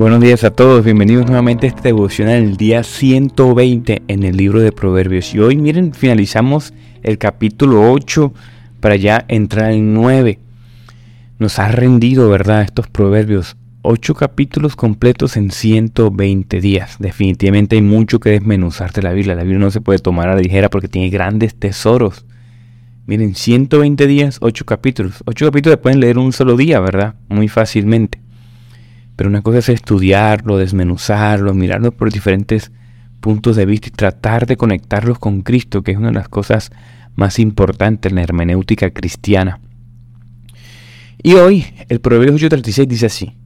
Buenos días a todos, bienvenidos nuevamente a esta devocional el día 120 en el libro de Proverbios. Y hoy miren, finalizamos el capítulo 8 para ya entrar en 9. Nos ha rendido, ¿verdad? Estos proverbios. 8 capítulos completos en 120 días. Definitivamente hay mucho que desmenuzar de la Biblia. La Biblia no se puede tomar a la ligera porque tiene grandes tesoros. Miren, 120 días, 8 capítulos. 8 capítulos pueden leer un solo día, ¿verdad? Muy fácilmente. Pero una cosa es estudiarlo, desmenuzarlo, mirarlo por diferentes puntos de vista y tratar de conectarlos con Cristo, que es una de las cosas más importantes en la hermenéutica cristiana. Y hoy el Proverbio 8:36 dice así,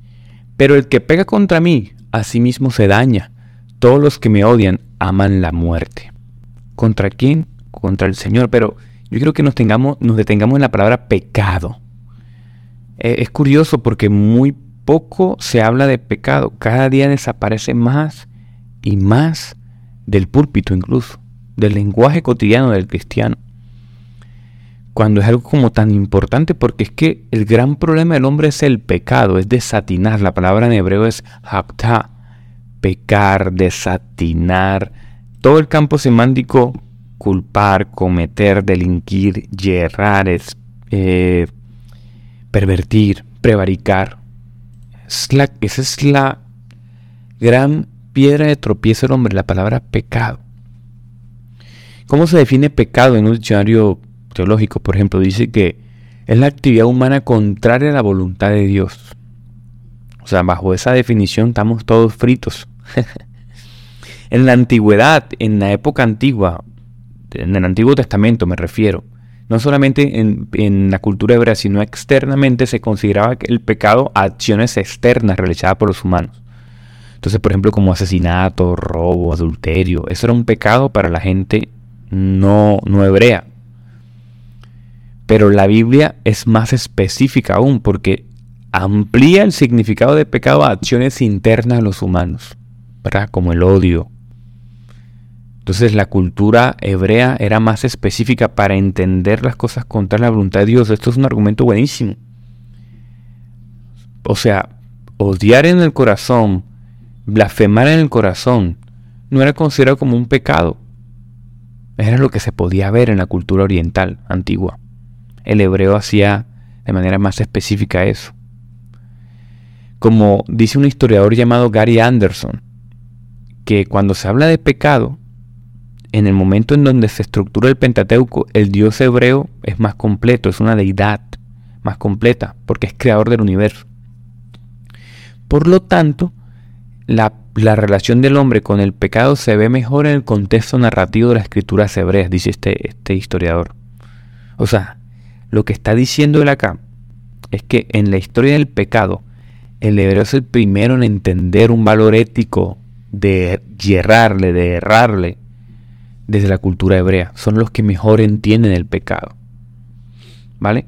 pero el que pega contra mí, a sí mismo se daña. Todos los que me odian aman la muerte. ¿Contra quién? Contra el Señor. Pero yo creo que nos, tengamos, nos detengamos en la palabra pecado. Eh, es curioso porque muy poco se habla de pecado. Cada día desaparece más y más del púlpito incluso, del lenguaje cotidiano del cristiano. Cuando es algo como tan importante porque es que el gran problema del hombre es el pecado, es desatinar. La palabra en hebreo es hakta, pecar, desatinar. Todo el campo semántico, culpar, cometer, delinquir, yerrar, es, eh, pervertir, prevaricar esa es la gran piedra de tropiezo del hombre, la palabra pecado. ¿Cómo se define pecado en un diccionario teológico? Por ejemplo, dice que es la actividad humana contraria a la voluntad de Dios. O sea, bajo esa definición estamos todos fritos. en la antigüedad, en la época antigua, en el Antiguo Testamento me refiero, no solamente en, la cultura hebrea, sino externamente se consideraba el pecado acciones externas realizadas por los humanos. Entonces, por ejemplo, como asesinato, robo, adulterio, eso era un pecado para la gente no, no hebrea. Pero la Biblia es más específica aún porque amplía el significado de pecado a acciones internas de los humanos, ¿verdad? Como el odio, entonces la cultura hebrea era más específica para entender las cosas contra la voluntad de Dios. Esto es un argumento buenísimo. O sea, odiar en el corazón, blasfemar en el corazón, no era considerado como un pecado. Era lo que se podía ver en la cultura oriental antigua. El hebreo hacía de manera más específica eso. Como dice un historiador llamado Gary Anderson, que cuando se habla de pecado, en el momento en donde se estructura el Pentateuco, el Dios hebreo es más completo, es una deidad más completa, porque es creador del universo. Por lo tanto, la, relación del hombre con el pecado se ve mejor en el contexto narrativo de las escrituras hebreas, dice este, este historiador. O sea, lo que está diciendo él acá es que en la historia del pecado, el hebreo es el primero en entender un valor ético de yerrarle, de errarle, desde la cultura hebrea. Son los que mejor entienden el pecado. ¿Vale?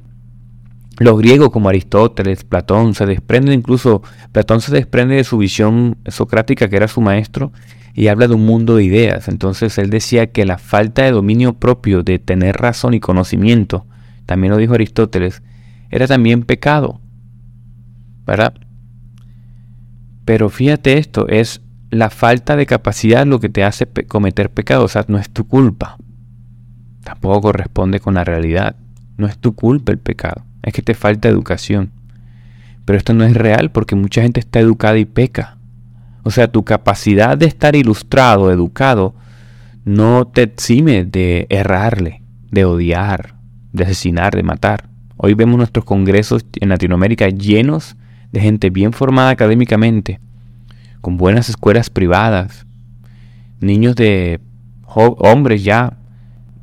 Los griegos como Aristóteles, Platón, se desprenden incluso, Platón se desprende de su visión socrática que era su maestro y habla de un mundo de ideas. Entonces él decía que la falta de dominio propio, de tener razón y conocimiento, también lo dijo Aristóteles, era también pecado. ¿Verdad? Pero fíjate esto, es la falta de capacidad lo que te hace cometer pecado, o sea, no es tu culpa. Tampoco corresponde con la realidad. No es tu culpa el pecado, es que te falta educación. Pero esto no es real porque mucha gente está educada y peca. O sea, tu capacidad de estar ilustrado, educado, no te exime de errarle, de odiar, de asesinar, de matar. Hoy vemos nuestros congresos en Latinoamérica llenos de gente bien formada académicamente, con buenas escuelas privadas, niños de hombres ya,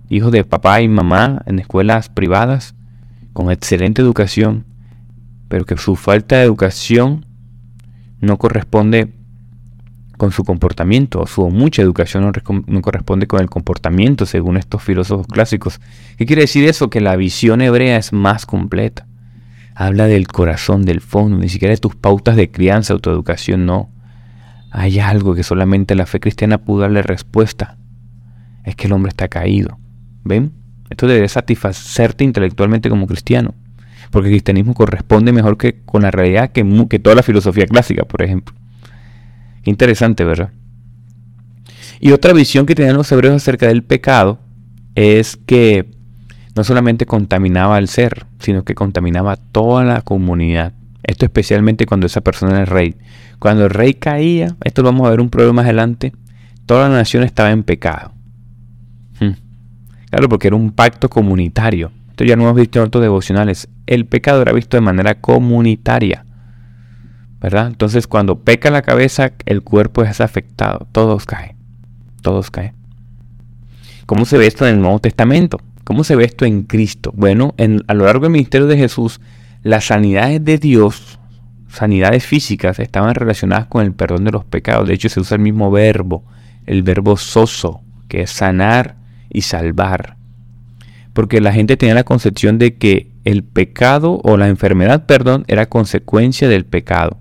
hijos de papá y mamá en escuelas privadas, con excelente educación, pero que su falta de educación no corresponde con su comportamiento, o su mucha educación no, no, corresponde con el comportamiento, según estos filósofos clásicos. ¿Qué quiere decir eso? Que la visión hebrea es más completa. Habla del corazón, del fondo, ni siquiera de tus pautas de crianza, autoeducación, no. Hay algo que solamente la fe cristiana pudo darle respuesta. Es que el hombre está caído. ¿Ven? Esto debe satisfacerte intelectualmente como cristiano. Porque el cristianismo corresponde mejor que con la realidad que, que toda la filosofía clásica, por ejemplo. interesante, ¿verdad? Y otra visión que tenían los hebreos acerca del pecado es que no solamente contaminaba al ser, sino que contaminaba toda la comunidad. Esto especialmente cuando esa persona era el rey. Cuando el rey caía, esto lo vamos a ver un problema más adelante, toda la nación estaba en pecado. Hmm. Claro, porque era un pacto comunitario. Esto ya no hemos visto en otros devocionales. El pecado era visto de manera comunitaria. ¿Verdad? Entonces cuando peca la cabeza, el cuerpo es afectado. Todos caen. Todos caen. ¿Cómo se ve esto en el Nuevo Testamento? ¿Cómo se ve esto en Cristo? Bueno, a lo largo del ministerio de Jesús, las sanidades de Dios, sanidades físicas, estaban relacionadas con el perdón de los pecados. De hecho, se usa el mismo verbo, el verbo soso, que es sanar y salvar. Porque la gente tenía la concepción de que el pecado o la enfermedad, perdón, era consecuencia del pecado.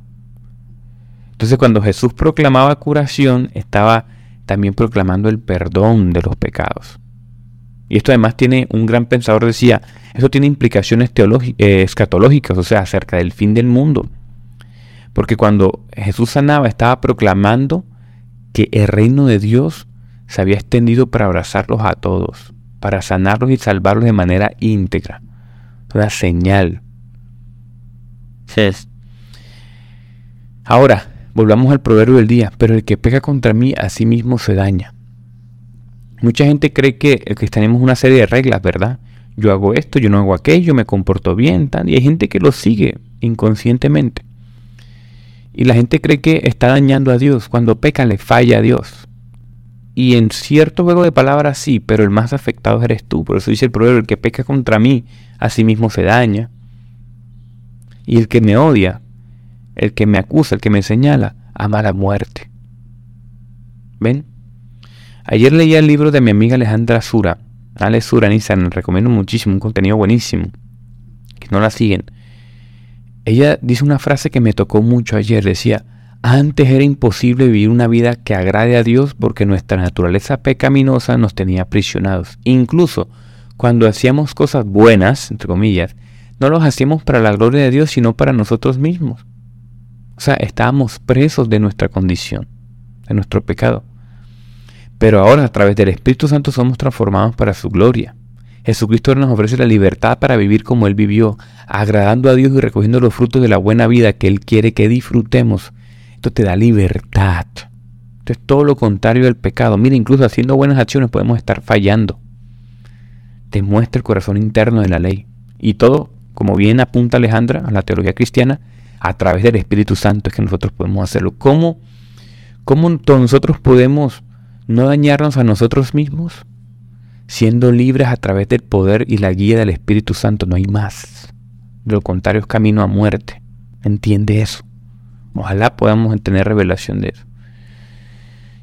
Entonces cuando Jesús proclamaba curación, estaba también proclamando el perdón de los pecados. Y esto además tiene, un gran pensador decía, eso tiene implicaciones eh, escatológicas, o sea, acerca del fin del mundo. Porque cuando Jesús sanaba, estaba proclamando que el reino de Dios se había extendido para abrazarlos a todos, para sanarlos y salvarlos de manera íntegra. Una señal. Ahora, volvamos al proverbio del día, pero el que peca contra mí a sí mismo se daña. Mucha gente cree que, que tenemos una serie de reglas, ¿verdad? Yo hago esto, yo no hago aquello, me comporto bien, tal, y hay gente que lo sigue inconscientemente. Y la gente cree que está dañando a Dios. Cuando peca le falla a Dios. Y en cierto juego de palabras sí, pero el más afectado eres tú. Por eso dice el proverbio, el que peca contra mí, a sí mismo se daña. Y el que me odia, el que me acusa, el que me señala, ama la muerte. ¿Ven? Ayer leía el libro de mi amiga Alejandra Sura, Ale Sura en Instagram, recomiendo muchísimo, un contenido buenísimo, que no la siguen. Ella dice una frase que me tocó mucho ayer, decía, antes era imposible vivir una vida que agrade a Dios porque nuestra naturaleza pecaminosa nos tenía aprisionados. Incluso cuando hacíamos cosas buenas, entre comillas, no los hacíamos para la gloria de Dios, sino para nosotros mismos. O sea, estábamos presos de nuestra condición, de nuestro pecado. Pero ahora a través del Espíritu Santo somos transformados para su gloria. Jesucristo nos ofrece la libertad para vivir como Él vivió, agradando a Dios y recogiendo los frutos de la buena vida que Él quiere que disfrutemos. Esto te da libertad. Esto es todo lo contrario del pecado. Mira, incluso haciendo buenas acciones podemos estar fallando. Te muestra el corazón interno de la ley. Y todo, como bien apunta Alejandra a la teología cristiana, a través del Espíritu Santo es que nosotros podemos hacerlo. ¿Cómo, cómo nosotros podemos no dañarnos a nosotros mismos, siendo libres a través del poder y la guía del Espíritu Santo. No hay más. De lo contrario es camino a muerte. Entiende eso. Ojalá podamos tener revelación de eso.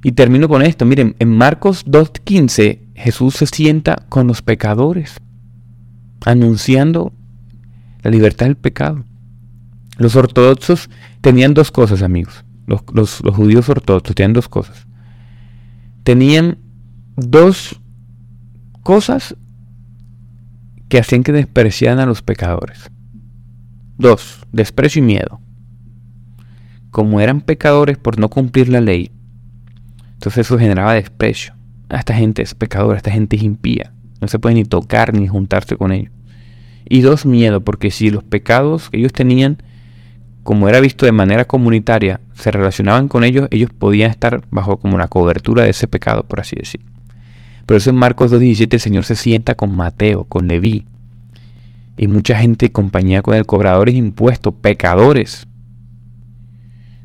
Y termino con esto. Miren, en Marcos 2.15 Jesús se sienta con los pecadores, anunciando la libertad del pecado. Los ortodoxos tenían dos cosas, amigos. Los, los judíos ortodoxos tenían dos cosas tenían dos cosas que hacían que despreciaran a los pecadores. Dos, desprecio y miedo. Como eran pecadores por no cumplir la ley, entonces eso generaba desprecio. A esta gente es pecadora, esta gente es impía. No se puede ni tocar ni juntarse con ellos. Y dos, miedo, porque si los pecados que ellos tenían como era visto de manera comunitaria, se relacionaban con ellos, ellos podían estar bajo como la cobertura de ese pecado, por así decir. Por eso en Marcos 2.17 el Señor se sienta con Mateo, con Leví, y mucha gente compañía con el cobradores impuestos, pecadores,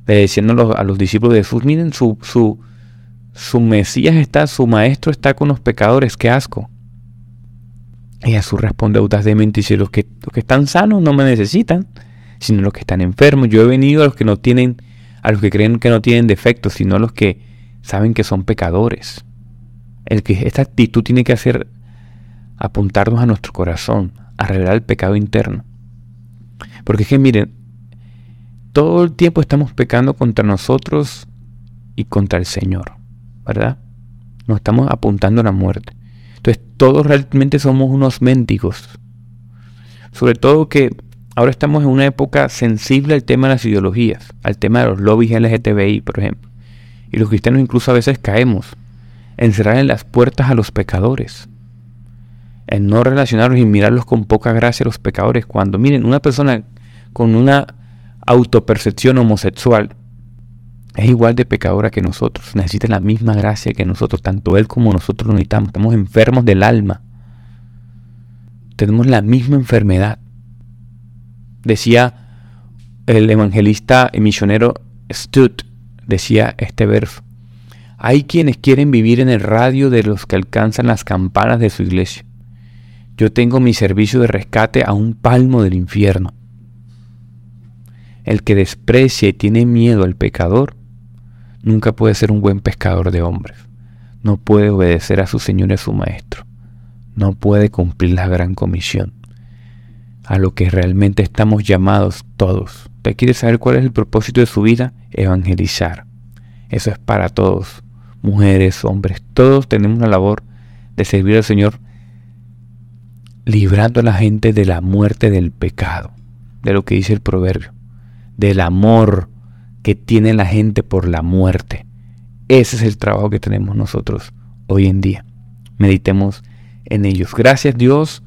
diciendo a los, discípulos de Jesús, miren, su, su, su Mesías está, su maestro está con los pecadores, qué asco. Y Jesús responde, autas de dice, los que, los que están sanos no me necesitan, sino los que están enfermos. Yo he venido a los que no tienen, a los que creen que no tienen defectos, sino a los que saben que son pecadores. El que esta actitud tiene que hacer apuntarnos a nuestro corazón, a revelar el pecado interno. Porque es que miren, todo el tiempo estamos pecando contra nosotros y contra el Señor, ¿verdad? Nos estamos apuntando a la muerte. Entonces todos realmente somos unos mendigos. Sobre todo que ahora estamos en una época sensible al tema de las ideologías, al tema de los lobbies LGTBI, por ejemplo. Y los cristianos incluso a veces caemos en cerrar en las puertas a los pecadores, en no relacionarlos y mirarlos con poca gracia a los pecadores. Cuando miren, una persona con una autopercepción homosexual es igual de pecadora que nosotros, necesita la misma gracia que nosotros, tanto él como nosotros lo necesitamos. Estamos enfermos del alma, tenemos la misma enfermedad. Decía el evangelista y misionero Stutt, decía este verso. Hay quienes quieren vivir en el radio de los que alcanzan las campanas de su iglesia. Yo tengo mi servicio de rescate a un palmo del infierno. El que desprecia y tiene miedo al pecador nunca puede ser un buen pescador de hombres. No puede obedecer a su Señor y a su Maestro. No puede cumplir la gran comisión. A lo que realmente estamos llamados todos. ¿Usted quiere saber cuál es el propósito de su vida? Evangelizar. Eso es para todos. Mujeres, hombres, todos tenemos la labor de servir al Señor librando a la gente de la muerte del pecado, de lo que dice el proverbio, del amor que tiene la gente por la muerte. Ese es el trabajo que tenemos nosotros hoy en día. Meditemos en ellos. Gracias Dios.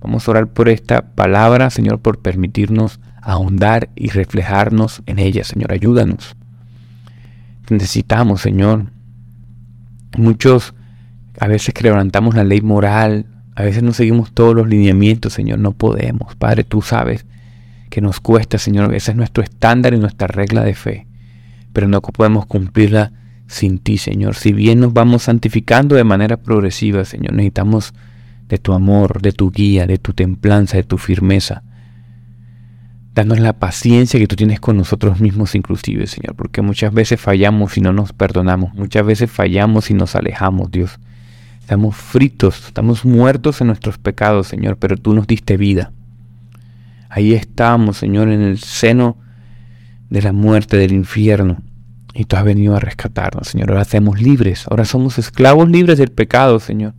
Vamos a orar por esta palabra, Señor, por permitirnos ahondar y reflejarnos en ella. Señor, ayúdanos. Necesitamos, Señor. Muchos a veces quebrantamos la ley moral, a veces no seguimos todos los lineamientos, Señor, no podemos. Padre, tú sabes que nos cuesta, Señor, ese es nuestro estándar y nuestra regla de fe, pero no podemos cumplirla sin ti, Señor. Si bien nos vamos santificando de manera progresiva, Señor, necesitamos de tu amor, de tu guía, de tu templanza, de tu firmeza. Danos la paciencia que tú tienes con nosotros mismos inclusive, Señor, porque muchas veces fallamos y no nos perdonamos, muchas veces fallamos y nos alejamos, Dios. Estamos fritos, estamos muertos en nuestros pecados, Señor, pero tú nos diste vida. Ahí estamos, Señor, en el seno de la muerte, del infierno. Y tú has venido a rescatarnos, Señor. Ahora hacemos libres. Ahora somos esclavos libres del pecado, Señor.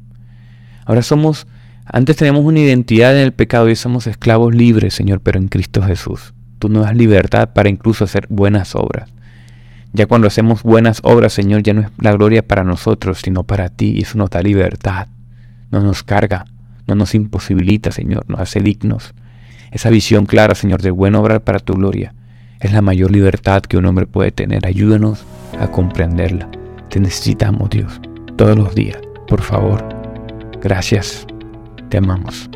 Ahora somos, antes teníamos una identidad en el pecado y somos esclavos libres, Señor, pero en Cristo Jesús. Tú nos das libertad para incluso hacer buenas obras. Ya cuando hacemos buenas obras, Señor, ya no es la gloria para nosotros, sino para ti. Y eso nos da libertad. No nos carga, no nos imposibilita, Señor, nos hace dignos. Esa visión clara, Señor, de buen obrar para tu gloria es la mayor libertad que un hombre puede tener. Ayúdanos a comprenderla. Te necesitamos, Dios, todos los días. Por favor. Gracias. Te amamos.